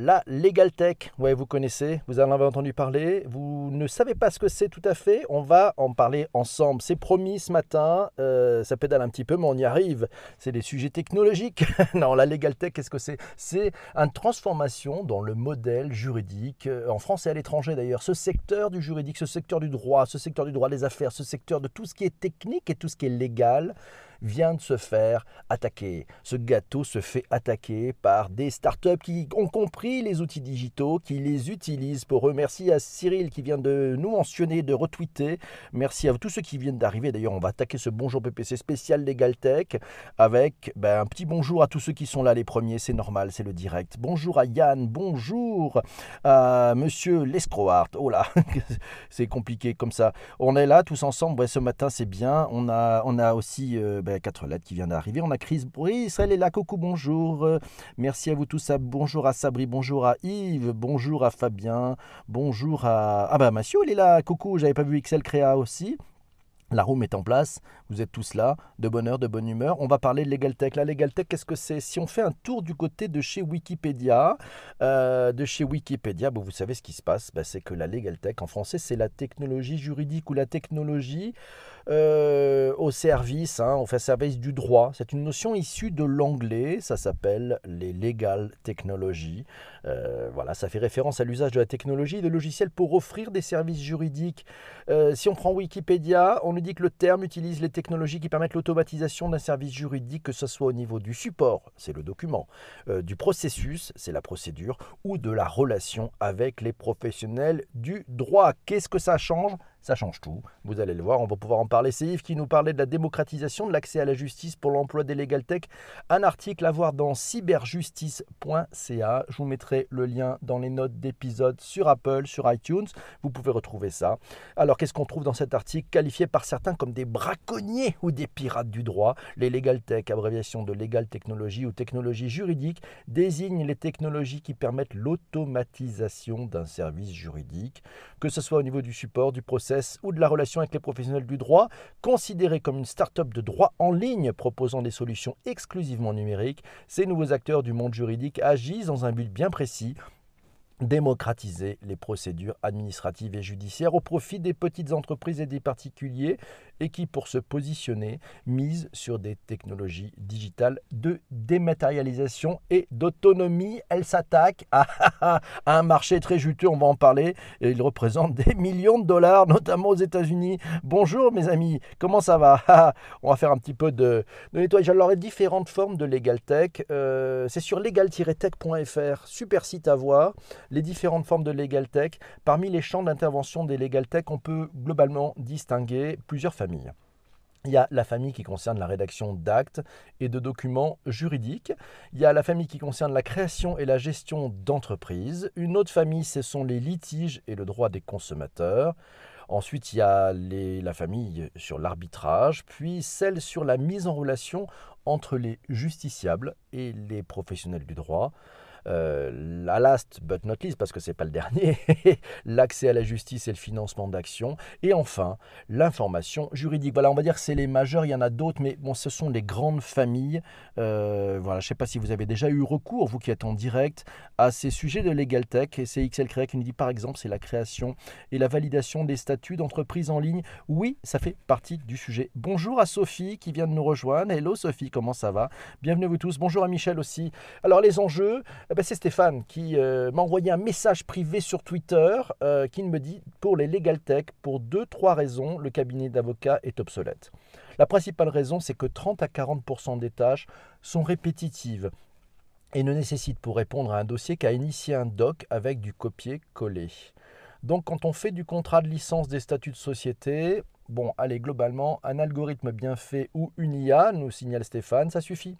la Legal Tech. Ouais, vous connaissez, vous en avez entendu parler, vous ne savez pas ce que c'est tout à fait, on va en parler ensemble. C'est promis ce matin, euh, ça pédale un petit peu, mais on y arrive. C'est des sujets technologiques. non, la Legal Tech, qu'est-ce que c'est? C'est une transformation dans le modèle juridique, euh, en France et à l'étranger d'ailleurs. Ce secteur du juridique, ce secteur du droit, ce secteur du droit des affaires, ce secteur de tout ce qui est technique et tout ce qui est légal vient de se faire attaquer. Ce gâteau se fait attaquer par des startups qui ont compris les outils digitaux, qui les utilisent pour eux. Merci à Cyril qui vient de nous mentionner, de retweeter. Merci à tous ceux qui viennent d'arriver. D'ailleurs, on va attaquer ce bonjour PPC spécial Legal Tech avec ben, un petit bonjour à tous ceux qui sont là les premiers. C'est normal, c'est le direct. Bonjour à Yann, bonjour à Monsieur Lescroart. Oh là, c'est compliqué comme ça. On est là tous ensemble. ce matin, c'est bien. On a, on a aussi euh, ben, quatre lettres qui vient d'arriver. On a Chris Brice, elle est là, coucou, bonjour. Merci à vous tous. Bonjour à Sabri, bonjour à Yves, bonjour à Fabien, bonjour à... Ah bah Mathieu, il est là, coucou, j'avais pas vu Excel Créa aussi. La room est en place, vous êtes tous là, de bonne heure, de bonne humeur. On va parler de Legal Tech. La Legal Tech, qu'est-ce que c'est? Si on fait un tour du côté de chez Wikipédia, euh, de chez Wikipédia, vous savez ce qui se passe, bah, c'est que la Legal Tech, en français, c'est la technologie juridique ou la technologie euh, au service, hein, on fait service du droit. C'est une notion issue de l'anglais, ça s'appelle les legal technologies. Euh, voilà, ça fait référence à l'usage de la technologie et de logiciels pour offrir des services juridiques. Euh, si on prend Wikipédia, on nous dit que le terme utilise les technologies qui permettent l'automatisation d'un service juridique, que ce soit au niveau du support, c'est le document, du processus, c'est la procédure, ou de la relation avec les professionnels du droit. Qu'est-ce que ça change? Ça change tout. Vous allez le voir, on va pouvoir en parler. C'est Yves qui nous parlait de la démocratisation de l'accès à la justice pour l'emploi des Legal Tech. Un article à voir dans cyberjustice.ca. Je vous mettrai le lien dans les notes d'épisode sur Apple, sur iTunes. Vous pouvez retrouver ça. Alors, qu'est-ce qu'on trouve dans cet article Qualifié par certains comme des braconniers ou des pirates du droit, les Legal Tech, abréviation de Legal Technology ou technologie juridique, désignent les technologies qui permettent l'automatisation d'un service juridique, que ce soit au niveau du support, du ou de la relation avec les professionnels du droit, considérés comme une start-up de droit en ligne proposant des solutions exclusivement numériques, ces nouveaux acteurs du monde juridique agissent dans un but bien précis démocratiser les procédures administratives et judiciaires au profit des petites entreprises et des particuliers et qui, pour se positionner, misent sur des technologies digitales de dématérialisation et d'autonomie. Elle s'attaque à, un marché très juteux, on va en parler, et il représente des millions de dollars, notamment aux États-Unis. Bonjour mes amis, comment ça va? On va faire un petit peu de, nettoyage. Alors, les différentes formes de Legal Tech, euh, c'est sur legal-tech.fr, super site à voir les différentes formes de Legal Tech. Parmi les champs d'intervention des Legal Tech, on peut globalement distinguer plusieurs familles. Il y a la famille qui concerne la rédaction d'actes et de documents juridiques. Il y a la famille qui concerne la création et la gestion d'entreprises. Une autre famille, ce sont les litiges et le droit des consommateurs. Ensuite, il y a la famille sur l'arbitrage, puis celle sur la mise en relation entre les justiciables et les professionnels du droit. Euh, la last but not least, parce que ce n'est pas le dernier, l'accès à la justice et le financement d'actions. Et enfin, l'information juridique. Voilà, on va dire que c'est les majeurs, il y en a d'autres, mais bon, ce sont les grandes familles. Euh, voilà, je ne sais pas si vous avez déjà eu recours, vous qui êtes en direct, à ces sujets de Legal Tech. Et c'est XL Créa qui nous dit, par exemple, c'est la création et la validation des statuts d'entreprise en ligne. Oui, ça fait partie du sujet. Bonjour à Sophie qui vient de nous rejoindre. Hello Sophie, comment ça va? Bienvenue vous tous. Bonjour à Michel aussi. Alors les enjeux, ben, c'est Stéphane qui euh, m'a envoyé un message privé sur Twitter euh, qui me dit pour les Legal Tech, pour deux, trois raisons, le cabinet d'avocats est obsolète. La principale raison, c'est que 30 à 40% des tâches sont répétitives et ne nécessitent pour répondre à un dossier qu'à initier un doc avec du copier-coller. Donc quand on fait du contrat de licence des statuts de société, bon, allez, globalement, un algorithme bien fait ou une IA, nous signale Stéphane, ça suffit.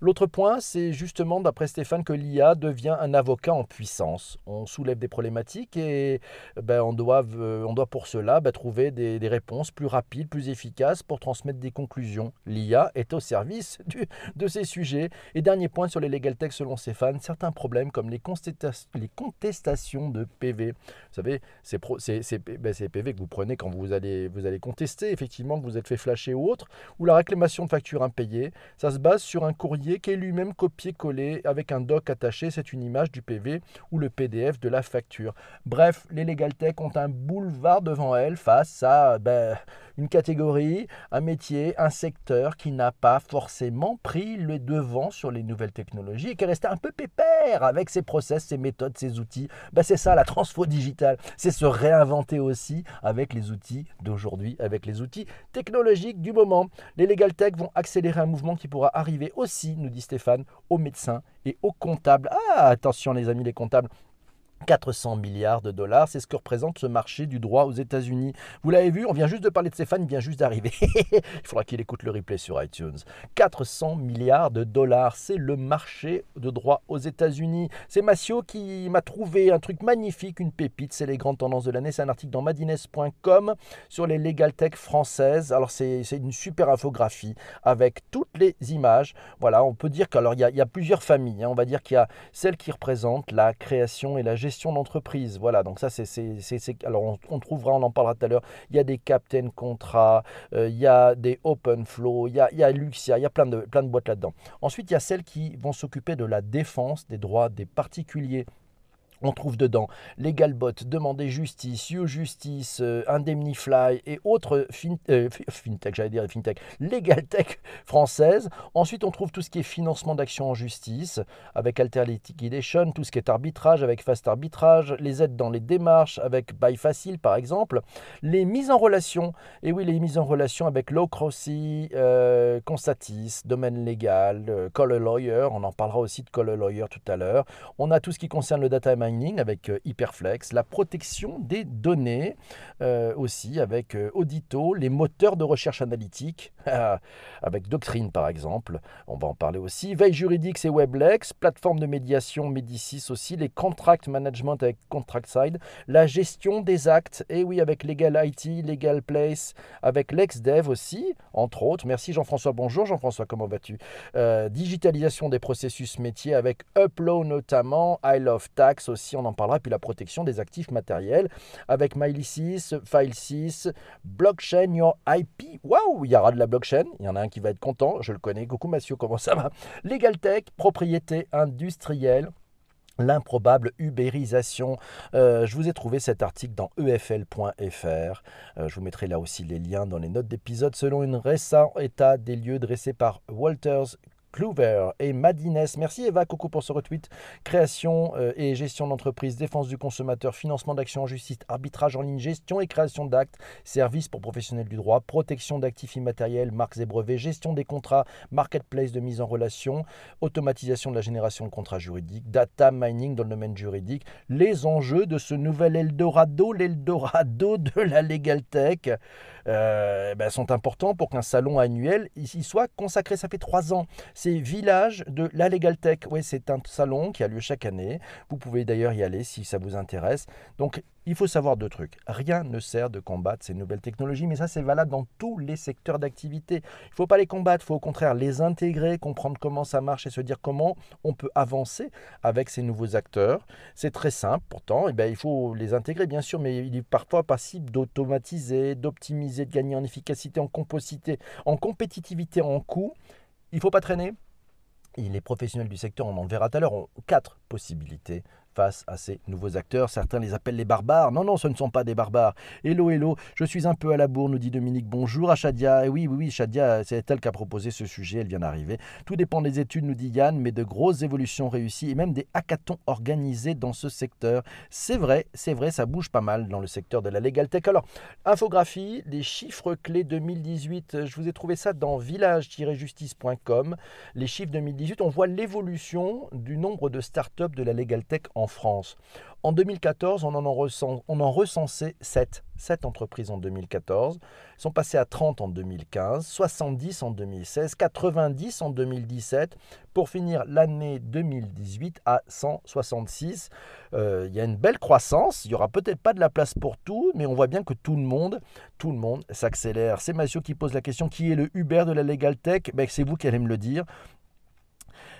L'autre point, c'est justement, d'après Stéphane, que l'IA devient un avocat en puissance. On soulève des problématiques et ben, on, doit, euh, on doit pour cela ben, trouver des, réponses plus rapides, plus efficaces pour transmettre des conclusions. L'IA est au service de ces sujets. Et dernier point sur les legal tech, selon Stéphane, certains problèmes comme les, contestations de PV. Vous savez, c'est ben, ces PV que vous prenez quand vous allez, vous allez contester, effectivement, que vous êtes fait flasher ou autre, ou la réclamation de factures impayées. Ça se base sur un courrier qui est lui-même copié-collé avec un doc attaché. C'est une image du PV ou le PDF de la facture. Bref, les Legal Tech ont un boulevard devant elles face à ben, une catégorie, un métier, un secteur qui n'a pas forcément pris le devant sur les nouvelles technologies et qui est resté un peu pépère avec ses process, ses méthodes, ses outils. Ben, c'est ça la transfo digitale. C'est se réinventer aussi avec les outils d'aujourd'hui, avec les outils technologiques du moment. Les Legal Tech vont accélérer un mouvement qui pourra arriver aussi, nous dit Stéphane, aux médecins et aux comptables. Ah, attention les amis les comptables, 400 milliards de dollars, c'est ce que représente ce marché du droit aux États-Unis. Vous l'avez vu, on vient juste de parler de Stéphane, il vient juste d'arriver. il faudra qu'il écoute le replay sur iTunes. 400 milliards de dollars, c'est le marché de droit aux États-Unis. C'est Massio qui m'a trouvé un truc magnifique, une pépite, c'est les grandes tendances de l'année. C'est un article dans madines.com sur les legal tech françaises. Alors c'est une super infographie avec toutes les images. Voilà, on peut dire qu'il y, y, a plusieurs familles. Hein. On va dire qu'il y a celle qui représente la création et la gestion gestion d'entreprise. Voilà, donc ça, c'est. Alors, on, trouvera, on en parlera tout à l'heure. Il y a des Captain Contrat, euh, il y a des Open Flow, il y a, il y a Luxia, il y a plein de, plein de boîtes là-dedans. Ensuite, il y a celles qui vont s'occuper de la défense des droits des particuliers on trouve dedans LegalBot, Demander Justice, You Justice, euh, Indemnifly et autres euh, fintech, j'allais dire fintech, LegalTech françaises. Ensuite, on trouve tout ce qui est financement d'actions en justice avec Alter Liquidation, tout ce qui est arbitrage avec Fast Arbitrage, les aides dans les démarches avec Buy Facile par exemple, les mises en relation, et oui, les mises en relation avec Low Crossy, euh, Constatis, Domaine Légal, euh, Call a Lawyer, on en parlera aussi de Call a Lawyer tout à l'heure. On a tout ce qui concerne le data avec euh, Hyperflex, la protection des données euh, aussi avec euh, Audito, les moteurs de recherche analytique avec Doctrine par exemple, on va en parler aussi, veille juridique c'est Weblex, plateforme de médiation Medicis aussi, les contract management avec ContractSide, la gestion des actes, et oui avec Legal IT, Legal Place, avec LexDev aussi, entre autres. Merci Jean-François, bonjour. Jean-François, comment vas-tu? Digitalisation des processus métiers avec Upload notamment, I Love Tax aussi on en parlera, puis la protection des actifs matériels avec MyLi6, File6, Blockchain Your IP. Waouh, il y aura de la blockchain, il y en a un qui va être content, je le connais. Coucou Mathieu, comment ça va? Legal Tech, propriété industrielle l'improbable ubérisation. Euh, je vous ai trouvé cet article dans efl.fr. Euh, je vous mettrai là aussi les liens dans les notes d'épisode selon une récent état des lieux dressé par Walters Clover et Madines. Merci Eva Coco pour ce retweet. Création euh, et gestion d'entreprise, défense du consommateur, financement d'actions en justice, arbitrage en ligne, gestion et création d'actes, services pour professionnels du droit, protection d'actifs immatériels, marques et brevets, gestion des contrats, marketplace de mise en relation, automatisation de la génération de contrats juridiques, data mining dans le domaine juridique, les enjeux de ce nouvel Eldorado, l'Eldorado de la Legal Tech. Euh, ben, sont importants pour qu'un salon annuel ici soit consacré. Ça fait trois ans. C'est Village de la Legal Tech. Ouais, c'est un salon qui a lieu chaque année. Vous pouvez d'ailleurs y aller si ça vous intéresse. Donc il faut savoir deux trucs. Rien ne sert de combattre ces nouvelles technologies, mais ça c'est valable dans tous les secteurs d'activité. Il ne faut pas les combattre, il faut au contraire les intégrer, comprendre comment ça marche et se dire comment on peut avancer avec ces nouveaux acteurs. C'est très simple pourtant, et eh bien, il faut les intégrer bien sûr, mais il est parfois possible d'automatiser, d'optimiser, de gagner en efficacité, en composité, en compétitivité, en coût. Il ne faut pas traîner. Et les professionnels du secteur, on en verra tout à l'heure, ont quatre possibilités face à ces nouveaux acteurs. Certains les appellent les barbares. Non, non, ce ne sont pas des barbares. Hello, hello, je suis un peu à la bourre, nous dit Dominique. Bonjour à Shadia. Et oui, oui, oui, Shadia, c'est elle qui a proposé ce sujet, elle vient d'arriver. Tout dépend des études, nous dit Yann, mais de grosses évolutions réussies et même des hackathons organisés dans ce secteur. C'est vrai, c'est vrai, ça bouge pas mal dans le secteur de la legal tech. Alors, infographie, les chiffres clés 2018, je vous ai trouvé ça dans village-justice.com. Les chiffres 2018, on voit l'évolution du nombre de startups de la legal tech en France. En 2014, on en, en recensait 7. 7 entreprises en 2014. Elles sont passées à 30 en 2015, 70 en 2016, 90 en 2017, pour finir l'année 2018 à 166. Euh, il y a une belle croissance. Il n'y aura peut-être pas de la place pour tout, mais on voit bien que tout le monde, tout le monde s'accélère. C'est Mathieu qui pose la question qui est le Uber de la Legal Tech ben, C'est vous qui allez me le dire.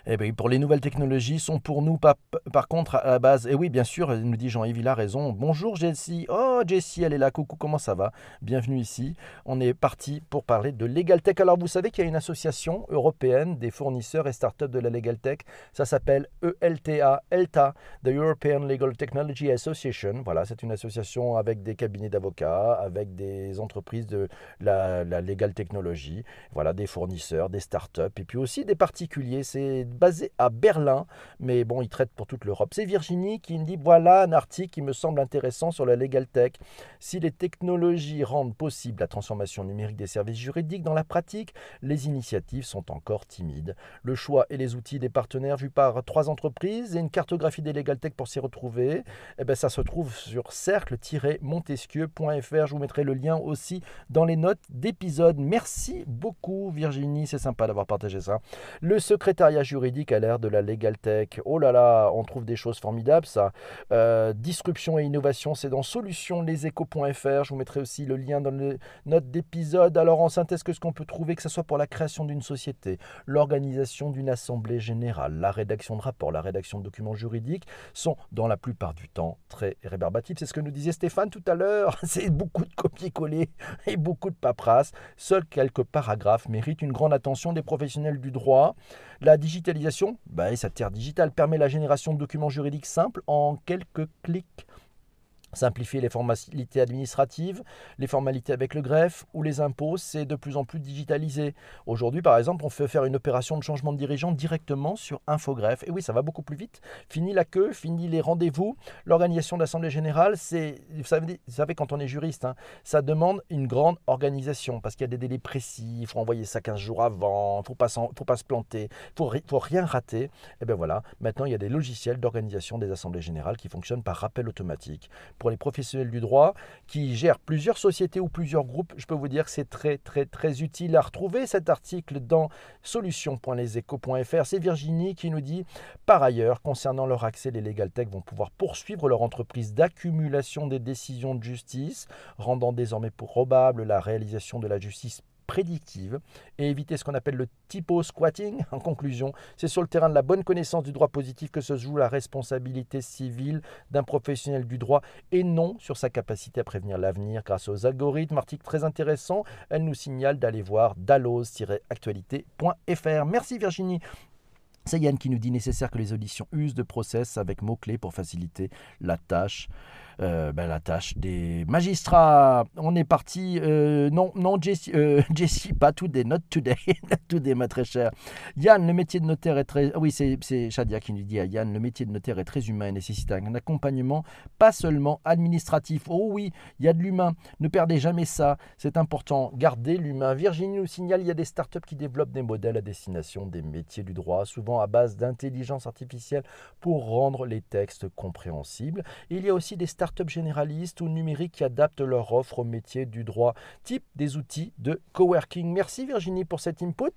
Eh bien, pour les nouvelles technologies sont pour nous, pas, par contre, à la base, et oui, bien sûr, nous dit Jean-Yves, il a raison. Bonjour Jessie. Oh, Jessie, elle est là. Coucou, comment ça va? Bienvenue ici. On est parti pour parler de Legal Tech. Alors, vous savez qu'il y a une association européenne des fournisseurs et startups de la Legal Tech. Ça s'appelle ELTA, ELTA, The European Legal Technology Association. Voilà, c'est une association avec des cabinets d'avocats, avec des entreprises de la, la Legal Technology, voilà, des fournisseurs, des startups, et puis aussi des particuliers. C'est basé à Berlin, mais bon, il traite pour toute l'Europe. C'est Virginie qui me dit voilà un article qui me semble intéressant sur la Legal Tech. Si les technologies rendent possible la transformation numérique des services juridiques dans la pratique, les initiatives sont encore timides. Le choix et les outils des partenaires vus par trois entreprises et une cartographie des Legal Tech pour s'y retrouver, eh ben, ça se trouve sur cercle-montesquieu.fr. Je vous mettrai le lien aussi dans les notes d'épisode. Merci beaucoup Virginie, c'est sympa d'avoir partagé ça. Le secrétariat juridique à l'ère de la legal tech. Oh là là, on trouve des choses formidables ça. Euh, disruption et innovation, c'est dans solutionleséchos.fr. Je vous mettrai aussi le lien dans les notes d'épisode. Alors en synthèse, qu'est-ce qu'on peut trouver, que ce soit pour la création d'une société, l'organisation d'une assemblée générale, la rédaction de rapports, la rédaction de documents juridiques, sont dans la plupart du temps très rébarbatifs. C'est ce que nous disait Stéphane tout à l'heure. C'est beaucoup de copier-coller et beaucoup de paperasse. Seuls quelques paragraphes méritent une grande attention des professionnels du droit. La digitalisation, bah, cette terre digitale permet la génération de documents juridiques simples en quelques clics simplifier les formalités administratives, les formalités avec le greffe ou les impôts, c'est de plus en plus digitalisé. Aujourd'hui, par exemple, on peut faire une opération de changement de dirigeant directement sur Infogreffe. Et oui, ça va beaucoup plus vite. Fini la queue, fini les rendez-vous. L'organisation d'assemblée générale, c'est, vous savez, quand on est juriste, hein, ça demande une grande organisation parce qu'il y a des délais précis, il faut envoyer ça 15 jours avant, il ne faut pas, se planter, il ne faut rien rater. Et bien voilà, maintenant il y a des logiciels d'organisation des assemblées générales qui fonctionnent par rappel automatique les professionnels du droit qui gèrent plusieurs sociétés ou plusieurs groupes, je peux vous dire que c'est très très très utile à retrouver cet article dans solution.leséchos.fr. C'est Virginie qui nous dit par ailleurs, concernant leur accès, les Legal Tech vont pouvoir poursuivre leur entreprise d'accumulation des décisions de justice, rendant désormais probable la réalisation de la justice prédictive et éviter ce qu'on appelle le typo squatting. En conclusion, c'est sur le terrain de la bonne connaissance du droit positif que se joue la responsabilité civile d'un professionnel du droit et non sur sa capacité à prévenir l'avenir grâce aux algorithmes. Article très intéressant. Elle nous signale d'aller voir dallos-actualité.fr. Merci Virginie. C'est Yann qui nous dit nécessaire que les auditions usent de process avec mots-clés pour faciliter la tâche. Euh, ben, la tâche des magistrats. On est parti. Euh, non, non, Jessie, euh, pas today, not today, not today, ma très chère. Yann, le métier de notaire est très. Oui, c'est Shadia qui nous dit à Yann, le métier de notaire est très humain et nécessite un accompagnement, pas seulement administratif. Oh oui, il y a de l'humain. Ne perdez jamais ça. C'est important. Gardez l'humain. Virginie nous signale il y a des startups qui développent des modèles à destination des métiers du droit, souvent à base d'intelligence artificielle pour rendre les textes compréhensibles. il y a aussi des startups startups généralistes ou numériques qui adaptent leur offre au métier du droit, type des outils de coworking. Merci Virginie pour cet input.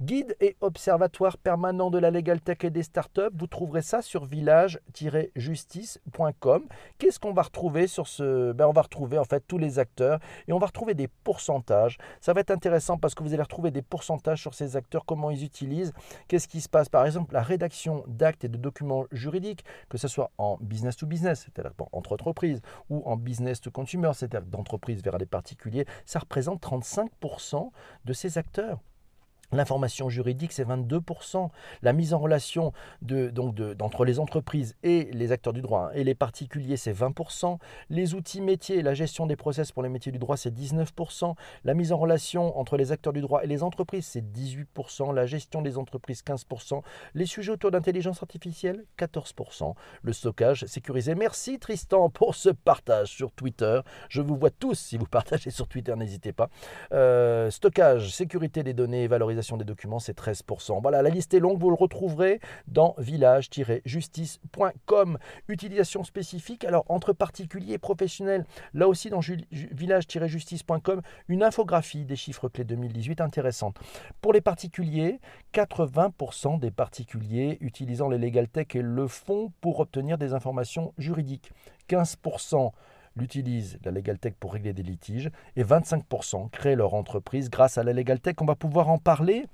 Guide et observatoire permanent de la Legal Tech et des startups, vous trouverez ça sur village-justice.com. Qu'est-ce qu'on va retrouver sur ce ben, On va retrouver en fait tous les acteurs et on va retrouver des pourcentages. Ça va être intéressant parce que vous allez retrouver des pourcentages sur ces acteurs, comment ils utilisent, qu'est-ce qui se passe. Par exemple, la rédaction d'actes et de documents juridiques, que ce soit en business to business, c'est-à-dire entre autres ou en business to consumer, c'est-à-dire d'entreprise vers les particuliers, ça représente 35% de ces acteurs. L'information juridique, c'est 22%. La mise en relation de, donc de, d'entre les entreprises et les acteurs du droit hein, et les particuliers, c'est 20%. Les outils métiers, la gestion des process pour les métiers du droit, c'est 19%. La mise en relation entre les acteurs du droit et les entreprises, c'est 18%. La gestion des entreprises, 15%. Les sujets autour d'intelligence artificielle, 14%. Le stockage sécurisé. Merci Tristan pour ce partage sur Twitter. Je vous vois tous si vous partagez sur Twitter, n'hésitez pas. Euh, stockage, sécurité des données, valorisation des documents, c'est 13%. Voilà, la liste est longue, vous le retrouverez dans village-justice.com. Utilisation spécifique, alors entre particuliers et professionnels, là aussi dans village-justice.com, une infographie des chiffres clés 2018 intéressante. Pour les particuliers, 80% des particuliers utilisant les Legal Tech le font pour obtenir des informations juridiques. 15% l'utilisent, la Legal Tech, pour régler des litiges, et 25% créent leur entreprise grâce à la Legal Tech. On va pouvoir en parler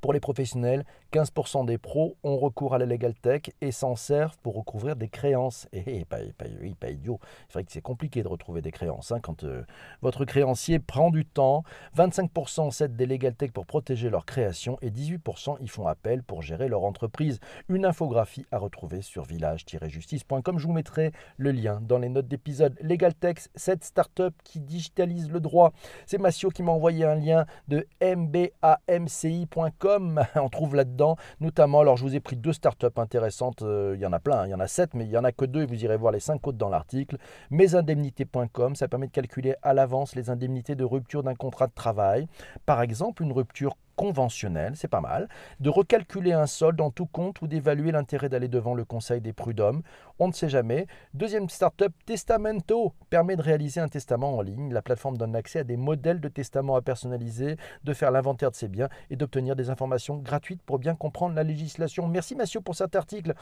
Pour les professionnels, 15% des pros ont recours à la Legal Tech et s'en servent pour recouvrir des créances. Et, pas, pas, pas, idiot. C'est vrai que c'est compliqué de retrouver des créances hein, quand euh, votre créancier prend du temps. 25% cèdent des Legal Tech pour protéger leur création et 18% y font appel pour gérer leur entreprise. Une infographie à retrouver sur village-justice.com. Je vous mettrai le lien dans les notes d'épisode. Legal Tech, cette start-up qui digitalise le droit. C'est Massio qui m'a envoyé un lien de mbamci.com on trouve là-dedans notamment, alors je vous ai pris deux startups intéressantes, euh, il y en a plein, hein, il y en a sept, mais il n'y en a que deux et vous irez voir les cinq autres dans l'article. Mesindemnités.com, ça permet de calculer à l'avance les indemnités de rupture d'un contrat de travail. Par exemple, une rupture conventionnel, c'est pas mal, de recalculer un solde en tout compte ou d'évaluer l'intérêt d'aller devant le Conseil des prud'hommes. On ne sait jamais. Deuxième startup, Testamento, permet de réaliser un testament en ligne. La plateforme donne accès à des modèles de testament à personnaliser, de faire l'inventaire de ses biens et d'obtenir des informations gratuites pour bien comprendre la législation. Merci Mathieu pour cet article.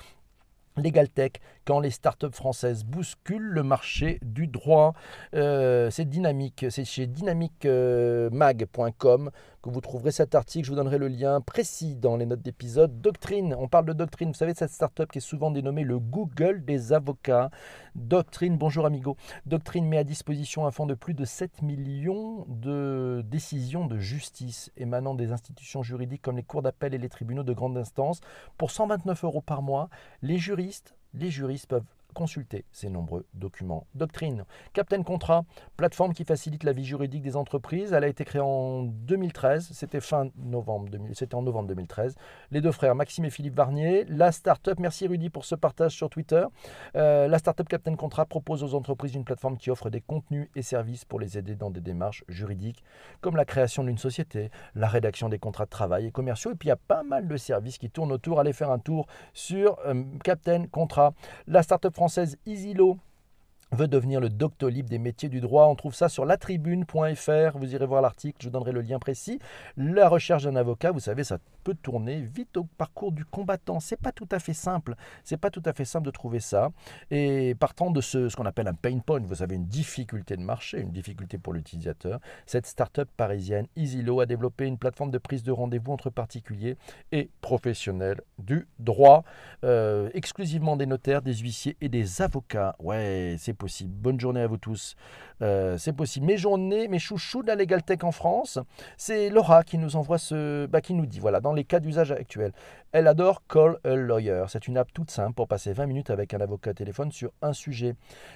LegalTech, quand les startups françaises bousculent le marché du droit. Euh, c'est dynamique, c'est chez dynamicmag.com que vous trouverez cet article. Je vous donnerai le lien précis dans les notes d'épisode. Doctrine, on parle de Doctrine. Vous savez, cette startup qui est souvent dénommée le Google des avocats. Doctrine, bonjour amigo. Doctrine met à disposition un fonds de plus de 7 millions de décisions de justice émanant des institutions juridiques comme les cours d'appel et les tribunaux de grande instance. Pour 129 euros par mois, les les juristes peuvent consulter ces nombreux documents. Doctrine. Captain Contrat, plateforme qui facilite la vie juridique des entreprises. Elle a été créée en 2013. C'était fin novembre, c'était en novembre 2013. Les deux frères, Maxime et Philippe Varnier. La start-up, merci Rudy pour ce partage sur Twitter. Euh, la start-up Captain Contrat propose aux entreprises une plateforme qui offre des contenus et services pour les aider dans des démarches juridiques, comme la création d'une société, la rédaction des contrats de travail et commerciaux. Et puis il y a pas mal de services qui tournent autour. Allez faire un tour sur euh, Captain Contrat. La start-up française EasyLaw veut devenir le doctolib des métiers du droit. On trouve ça sur latribune.fr. Vous irez voir l'article, je vous donnerai le lien précis. La recherche d'un avocat, vous savez, ça peut tourner vite au parcours du combattant. C'est pas tout à fait simple. C'est pas tout à fait simple de trouver ça. Et partant de ce, ce qu'on appelle un pain point, vous avez une difficulté de marché, une difficulté pour l'utilisateur. Cette start-up parisienne, EasyLaw, a développé une plateforme de prise de rendez-vous entre particuliers et professionnels du droit, euh, exclusivement des notaires, des huissiers et des avocats. Ouais, c'est possible. Bonne journée à vous tous. Euh, c'est possible. Mes journées, mes chouchous de la Legal Tech en France, c'est Laura qui nous envoie ce, bah, qui nous dit, voilà, dans les cas d'usage actuels, elle adore Call a Lawyer. C'est une app toute simple pour passer 20 minutes avec un avocat téléphone sur un sujet.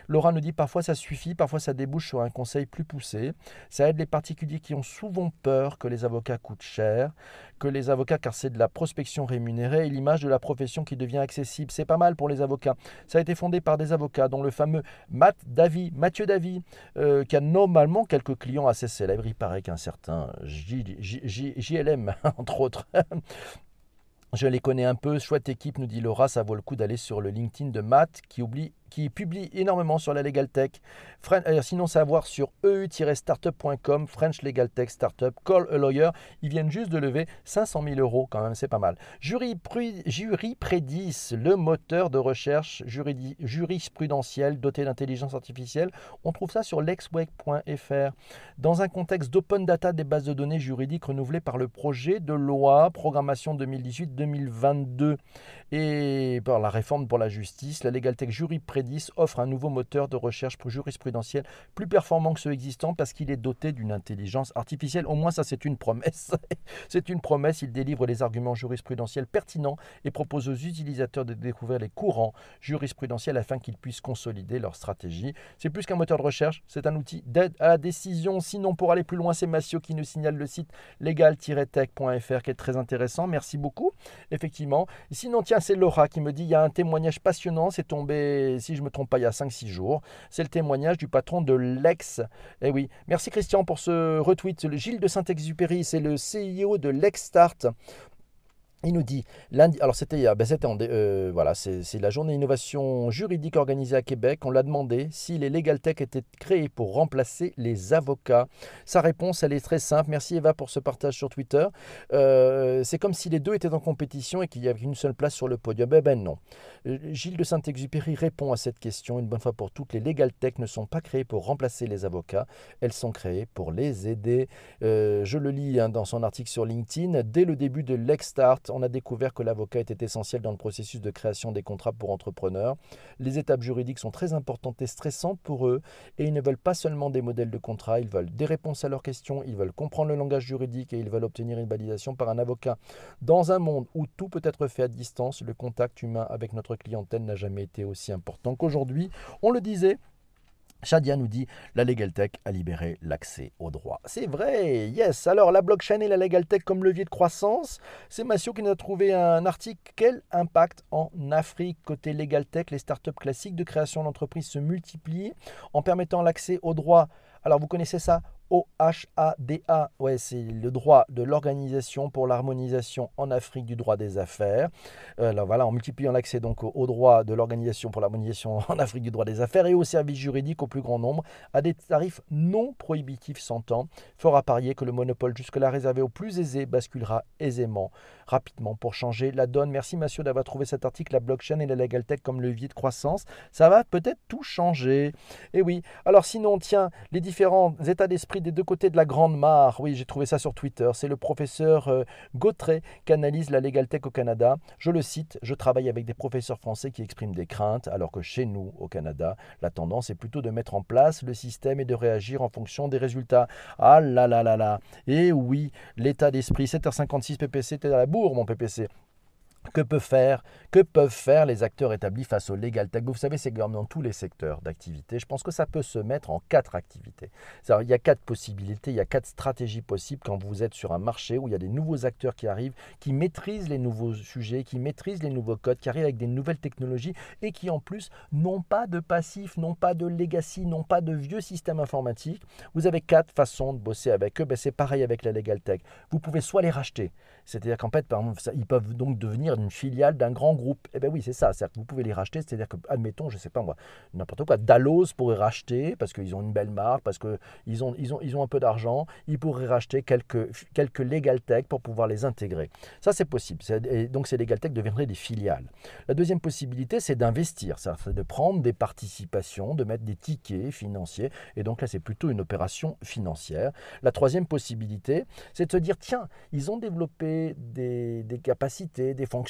Laura nous dit parfois ça suffit, parfois ça débouche sur un conseil plus poussé. Ça aide les particuliers qui ont souvent peur que les avocats coûtent cher, que les avocats, car c'est de la prospection rémunérée et l'image de la profession qui devient accessible. C'est pas mal pour les avocats. Ça a été fondé par des avocats, dont le fameux Matt Davy, Mathieu Davy, euh, qui a normalement quelques clients assez célèbres. Il paraît qu'un certain JLM, entre autres, je les connais un peu, chouette équipe, nous dit Laura, ça vaut le coup d'aller sur le LinkedIn de Matt qui oublie qui publie énormément sur la Legal Tech. Euh, sinon, savoir sur eu-startup.com, French Legal Tech Startup, Call a Lawyer. Ils viennent juste de lever 500 000 euros, quand même, c'est pas mal. Jury, Jury Prédis, le moteur de recherche jurisprudentiel doté d'intelligence artificielle. On trouve ça sur lexweg.fr. Dans un contexte d'open data des bases de données juridiques renouvelées par le projet de loi programmation 2018-2022 et par la réforme pour la justice, la Legal Tech Jury Prédis offre un nouveau moteur de recherche pour jurisprudentiel plus performant que ceux existants parce qu'il est doté d'une intelligence artificielle. Au moins, ça, c'est une promesse. c'est une promesse. Il délivre les arguments jurisprudentiels pertinents et propose aux utilisateurs de découvrir les courants jurisprudentiels afin qu'ils puissent consolider leur stratégie. C'est plus qu'un moteur de recherche, c'est un outil d'aide à la décision. Sinon, pour aller plus loin, c'est Massio qui nous signale le site legal-tech.fr qui est très intéressant. Merci beaucoup. Effectivement. Sinon, tiens, c'est Laura qui me dit il y a un témoignage passionnant. C'est tombé, je me trompe pas, il y a 5-6 jours. C'est le témoignage du patron de Lex. Eh oui, merci Christian pour ce retweet. Le Gilles de Saint-Exupéry, c'est le CEO de Lex Start. Il nous dit, lundi, alors c'était ben euh, voilà, la journée innovation juridique organisée à Québec. On l'a demandé si les Legal Tech étaient créés pour remplacer les avocats. Sa réponse, elle est très simple. Merci Eva pour ce partage sur Twitter. Euh, c'est comme si les deux étaient en compétition et qu'il y avait une seule place sur le podium. Ben, ben non. Euh, Gilles de Saint-Exupéry répond à cette question une bonne fois pour toutes. Les Legal Tech ne sont pas créés pour remplacer les avocats. Elles sont créées pour les aider. je le lis hein, dans son article sur LinkedIn. Dès le début de l'Exstart, on a découvert que l'avocat était essentiel dans le processus de création des contrats pour entrepreneurs. Les étapes juridiques sont très importantes et stressantes pour eux et ils ne veulent pas seulement des modèles de contrat, ils veulent des réponses à leurs questions, ils veulent comprendre le langage juridique et ils veulent obtenir une validation par un avocat. Dans un monde où tout peut être fait à distance, le contact humain avec notre clientèle n'a jamais été aussi important qu'aujourd'hui. On le disait, Shadia nous dit la Legal Tech a libéré l'accès au droit. C'est vrai, yes. Alors la blockchain et la Legal Tech comme levier de croissance, c'est Massio qui nous a trouvé un article. Quel impact en Afrique côté Legal Tech Les startups classiques de création d'entreprises se multiplient en permettant l'accès au droit? Alors vous connaissez ça? OHADA, ouais, c'est le droit de l'organisation pour l'harmonisation en Afrique du droit des affaires. Euh, en multipliant l'accès donc au, droit de l'organisation pour l'harmonisation en Afrique du droit des affaires et aux services juridiques au plus grand nombre à des tarifs non prohibitifs temps. Fort à parier que le monopole jusque-là réservé aux plus aisés basculera aisément, rapidement pour changer la donne. Merci Mathieu d'avoir trouvé cet article, la blockchain et la legal tech comme levier de croissance. Ça va peut-être tout changer. Et oui, alors sinon, tiens, les différents états d'esprit des deux côtés de la Grande Mare. Oui, j'ai trouvé ça sur Twitter. C'est le professeur euh, qui analyse la Legal Tech au Canada. Je le cite Je travaille avec des professeurs français qui expriment des craintes, alors que chez nous, au Canada, la tendance est plutôt de mettre en place le système et de réagir en fonction des résultats. Ah là là là là. Et oui, l'état d'esprit. 7h56 PPC, dans la bourre, mon PPC. Que, peut faire, que peuvent faire les acteurs établis face au legal tech? Vous savez, c'est comme dans tous les secteurs d'activité. Je pense que ça peut se mettre en quatre activités. Il y a quatre possibilités, il y a quatre stratégies possibles quand vous êtes sur un marché où il y a des nouveaux acteurs qui arrivent, qui maîtrisent les nouveaux sujets, qui maîtrisent les nouveaux codes, qui arrivent avec des nouvelles technologies et qui en plus n'ont pas de passif, n'ont pas de legacy, n'ont pas de vieux systèmes informatiques. Vous avez quatre façons de bosser avec eux. Ben, c'est pareil avec la legal tech. Vous pouvez soit les racheter, c'est-à-dire qu'en fait, ils peuvent donc devenir une filiale d'un grand groupe. Eh bien oui, c'est ça. C'est-à-dire que vous pouvez les racheter. C'est-à-dire que, admettons, je ne sais pas moi, n'importe quoi, Dallos pourrait racheter parce qu'ils ont une belle marque, parce qu'ils ont, ils ont, ils ont un peu d'argent. Ils pourraient racheter quelques, quelques Legal pour pouvoir les intégrer. Ça, c'est possible. Et donc, ces Legal Tech deviendraient des filiales. La deuxième possibilité, c'est d'investir. C'est de prendre des participations, de mettre des tickets financiers. Et donc là, c'est plutôt une opération financière. La troisième possibilité, c'est de se dire, tiens, ils ont développé des, des capacités, des fonctions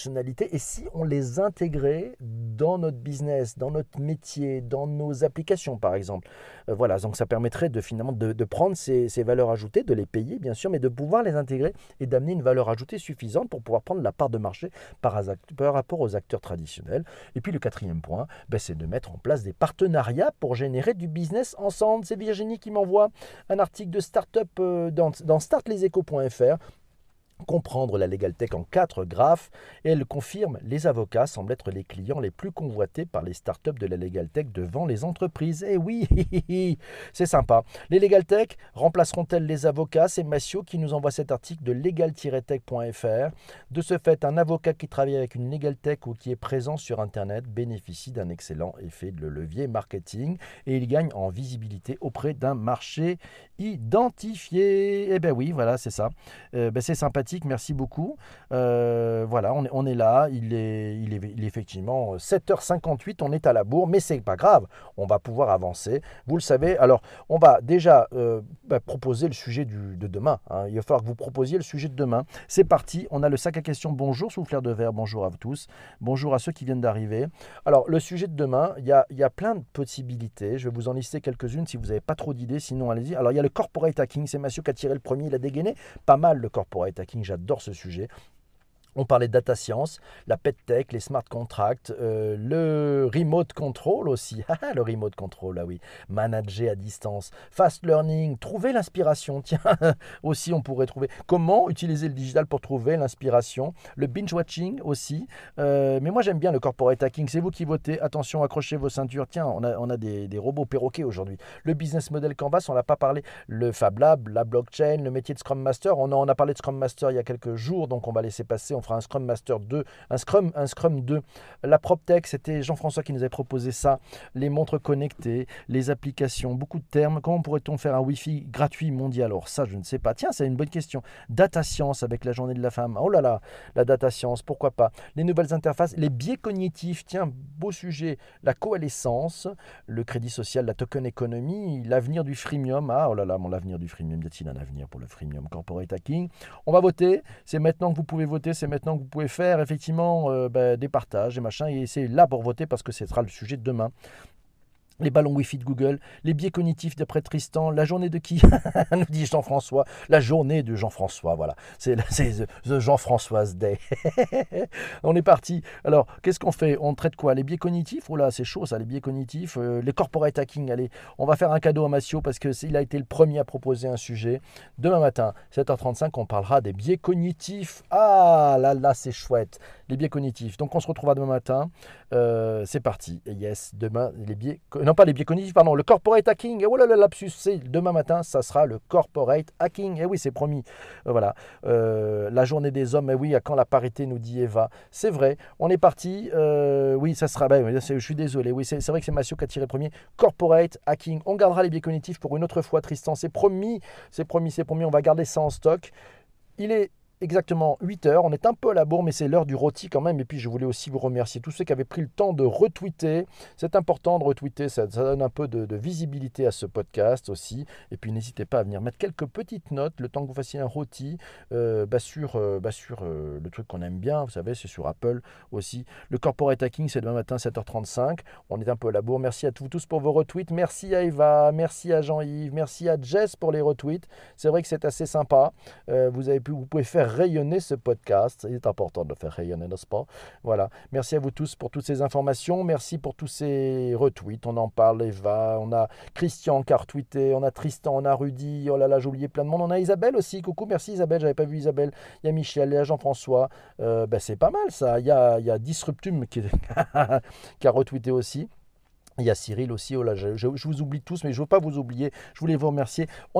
et si on les intégrait dans notre business, dans notre métier, dans nos applications par exemple. Euh, voilà, donc ça permettrait de finalement de, prendre ces, valeurs ajoutées, de les payer bien sûr, mais de pouvoir les intégrer et d'amener une valeur ajoutée suffisante pour pouvoir prendre la part de marché par, rapport aux acteurs traditionnels. Et puis le quatrième point, ben, c'est de mettre en place des partenariats pour générer du business ensemble. C'est Virginie qui m'envoie un article de start-up euh, dans, dans startleseco.fr comprendre la Legal Tech en quatre graphes et elle confirme les avocats semblent être les clients les plus convoités par les startups de la Legal Tech devant les entreprises. Et eh oui, c'est sympa. Les Legal Tech remplaceront-elles les avocats? C'est Massio qui nous envoie cet article de legal-tech.fr. De ce fait, un avocat qui travaille avec une Legal Tech ou qui est présent sur Internet bénéficie d'un excellent effet de levier marketing et il gagne en visibilité auprès d'un marché identifié. Eh bien oui, voilà, c'est ça. Euh, ben, c'est sympathique merci beaucoup. Euh, voilà, on est, là, il est, effectivement 7h58, on est à la bourre, mais c'est pas grave, on va pouvoir avancer. Vous le savez, alors on va déjà euh, bah, proposer le sujet de demain. Hein. Il va falloir que vous proposiez le sujet de demain. C'est parti, on a le sac à questions. Bonjour Souffleur de verre, bonjour à vous tous. Bonjour à ceux qui viennent d'arriver. Alors le sujet de demain, il y a, y a plein de possibilités. Je vais vous en lister quelques-unes si vous n'avez pas trop d'idées, sinon allez-y. Alors il y a le corporate hacking, c'est Mathieu qui a tiré le premier, il a dégainé. Pas mal le corporate hacking j'adore ce sujet. On parlait de data science, la pet tech, les smart contracts, euh, le remote control aussi. Ah, le remote control, là oui. Manager à distance, fast learning, trouver l'inspiration. Tiens, aussi on pourrait trouver comment utiliser le digital pour trouver l'inspiration? Le binge watching aussi. Euh, mais moi j'aime bien le corporate hacking. C'est vous qui votez. Attention, accrochez vos ceintures. Tiens, on a, des, robots perroquets aujourd'hui. Le business model Canvas, on n'a pas parlé. Le Fab Lab, la blockchain, le métier de Scrum Master. On, a, on a parlé de Scrum Master il y a quelques jours, donc on va laisser passer fera un Scrum Master 2, un Scrum, un Scrum 2. La PropTech, c'était Jean-François qui nous avait proposé ça. Les montres connectées, les applications, beaucoup de termes. Comment pourrait-on faire un Wi-Fi gratuit mondial? Alors ça, je ne sais pas. Tiens, c'est une bonne question. Data science avec la journée de la femme. Oh là là, la data science, pourquoi pas? Les nouvelles interfaces, les biais cognitifs. Tiens, beau sujet. La coalescence, le crédit social, la token economy, l'avenir du freemium. Ah, oh là là, mon avenir du freemium. Y a-t-il un avenir pour le freemium corporate hacking? On va voter. C'est maintenant que vous pouvez voter. C'est maintenant que vous pouvez faire effectivement euh, ben, des partages et machin. Et c'est là pour voter parce que ce sera le sujet de demain les ballons Wi-Fi de Google, les biais cognitifs d'après Tristan, la journée de qui nous dit Jean-François, la journée de Jean-François, voilà, c'est the, Jean-Françoise Day. on est parti. Alors, qu'est-ce qu'on fait? On traite quoi? Les biais cognitifs? Oh là, c'est chaud ça, les biais cognitifs, euh, les corporate hacking, allez, on va faire un cadeau à Massio parce qu'il a été le premier à proposer un sujet. Demain matin, 7h35, on parlera des biais cognitifs. Ah là là, c'est chouette, les biais cognitifs. Donc on se retrouvera demain matin. Euh, c'est parti. Yes, demain, les biais... pas les biais cognitifs, pardon, le corporate hacking. Et oh là là, lapsus, c'est demain matin, ça sera le corporate hacking. Et oui, c'est promis. Euh, voilà. Euh, la journée des hommes, et oui, à quand la parité, nous dit Eva. C'est vrai, on est parti. oui, ça sera... Ben, je suis désolé. Oui, c'est vrai que c'est Mathieu qui a tiré premier. Corporate hacking. On gardera les biais cognitifs pour une autre fois, Tristan. C'est promis. C'est promis, c'est promis. On va garder ça en stock. Il est exactement 8 heures. On est un peu à la bourre, mais c'est l'heure du rôti quand même. Et puis je voulais aussi vous remercier tous ceux qui avaient pris le temps de retweeter. C'est important de retweeter, ça, donne un peu de, visibilité à ce podcast aussi. Et puis n'hésitez pas à venir mettre quelques petites notes le temps que vous fassiez un rôti euh, bah, sur, euh, bah, sur euh, le truc qu'on aime bien. Vous savez, c'est sur Apple aussi. Le corporate hacking, c'est demain matin 7h35. On est un peu à la bourre. Merci à vous tous pour vos retweets. Merci à Eva, merci à Jean-Yves, merci à Jess pour les retweets. C'est vrai que c'est assez sympa. vous, avez pu, vous pouvez faire rayonner ce podcast. Il est important de faire rayonner, n'est-ce pas? Voilà. Merci à vous tous pour toutes ces informations. Merci pour tous ces retweets. On en parle, Eva. On a Christian qui a retweeté. On a Tristan, on a Rudy. Oh là là, j'ai oublié plein de monde. On a Isabelle aussi. Coucou, merci Isabelle. J'avais pas vu Isabelle. Il y a Michel, il y a Jean-François. Euh, ben, c'est pas mal ça. Il y a, il y a Disruptum qui, a retweeté aussi. Il y a Cyril aussi, oh là, je, je, vous oublie tous, mais je ne veux pas vous oublier. Je voulais vous remercier. On